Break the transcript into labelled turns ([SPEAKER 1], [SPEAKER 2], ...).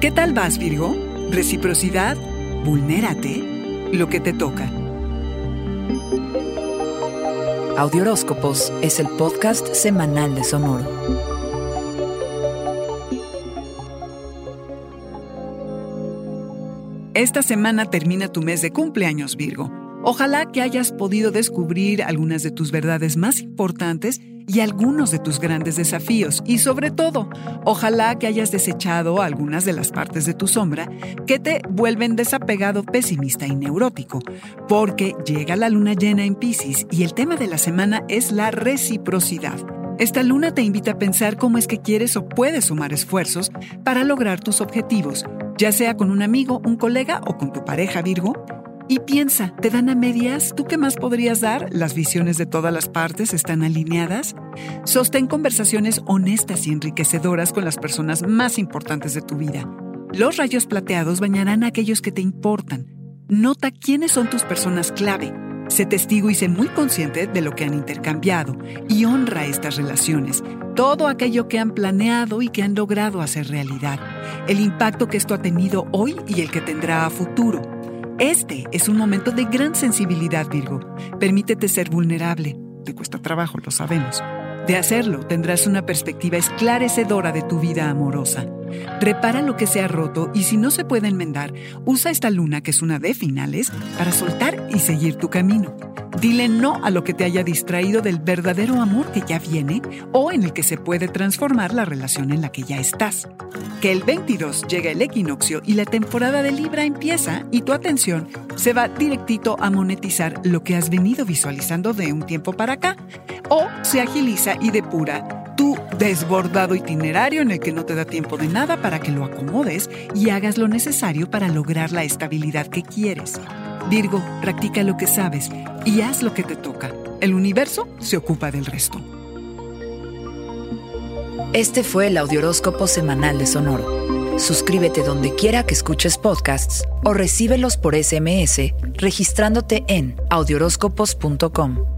[SPEAKER 1] ¿Qué tal vas, Virgo? Reciprocidad, vulnérate, lo que te toca.
[SPEAKER 2] Audioróscopos es el podcast semanal de Sonoro.
[SPEAKER 1] Esta semana termina tu mes de cumpleaños, Virgo. Ojalá que hayas podido descubrir algunas de tus verdades más importantes y algunos de tus grandes desafíos. Y sobre todo, ojalá que hayas desechado algunas de las partes de tu sombra que te vuelven desapegado, pesimista y neurótico. Porque llega la luna llena en Pisces y el tema de la semana es la reciprocidad. Esta luna te invita a pensar cómo es que quieres o puedes sumar esfuerzos para lograr tus objetivos, ya sea con un amigo, un colega o con tu pareja Virgo y piensa, ¿te dan a medias? ¿Tú qué más podrías dar? ¿Las visiones de todas las partes están alineadas? Sostén conversaciones honestas y enriquecedoras con las personas más importantes de tu vida. Los rayos plateados bañarán a aquellos que te importan. Nota quiénes son tus personas clave. Sé testigo y sé muy consciente de lo que han intercambiado y honra estas relaciones, todo aquello que han planeado y que han logrado hacer realidad, el impacto que esto ha tenido hoy y el que tendrá a futuro. Este es un momento de gran sensibilidad, Virgo. Permítete ser vulnerable. Te cuesta trabajo, lo sabemos. De hacerlo, tendrás una perspectiva esclarecedora de tu vida amorosa. Repara lo que se ha roto y si no se puede enmendar, usa esta luna, que es una de finales, para soltar y seguir tu camino. Dile no a lo que te haya distraído del verdadero amor que ya viene o en el que se puede transformar la relación en la que ya estás. Que el 22 llega el equinoccio y la temporada de Libra empieza y tu atención se va directito a monetizar lo que has venido visualizando de un tiempo para acá o se agiliza y depura tu desbordado itinerario en el que no te da tiempo de nada para que lo acomodes y hagas lo necesario para lograr la estabilidad que quieres. Virgo, practica lo que sabes y haz lo que te toca. El universo se ocupa del resto.
[SPEAKER 2] Este fue el Audioróscopo Semanal de Sonoro. Suscríbete donde quiera que escuches podcasts o recíbelos por SMS registrándote en audioróscopos.com.